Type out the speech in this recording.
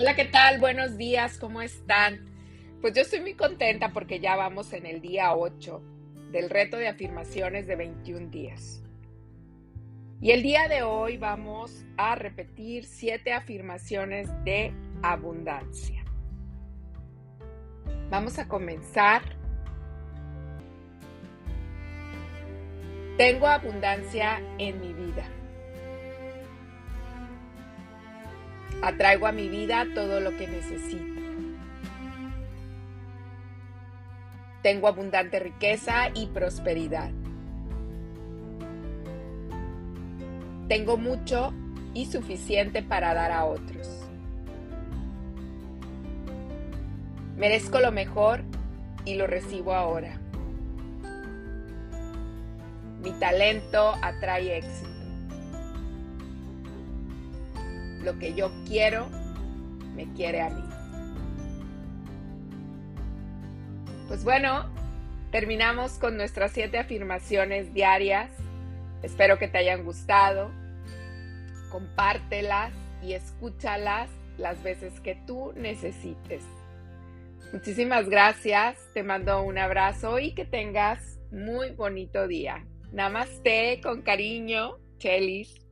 Hola, ¿qué tal? Buenos días, ¿cómo están? Pues yo estoy muy contenta porque ya vamos en el día 8 del reto de afirmaciones de 21 días. Y el día de hoy vamos a repetir siete afirmaciones de abundancia. Vamos a comenzar. Tengo abundancia en mi vida. Atraigo a mi vida todo lo que necesito. Tengo abundante riqueza y prosperidad. Tengo mucho y suficiente para dar a otros. Merezco lo mejor y lo recibo ahora. Mi talento atrae éxito. Lo que yo quiero, me quiere a mí. Pues bueno, terminamos con nuestras siete afirmaciones diarias. Espero que te hayan gustado. Compártelas y escúchalas las veces que tú necesites. Muchísimas gracias, te mando un abrazo y que tengas muy bonito día. Namaste con cariño, Chelis.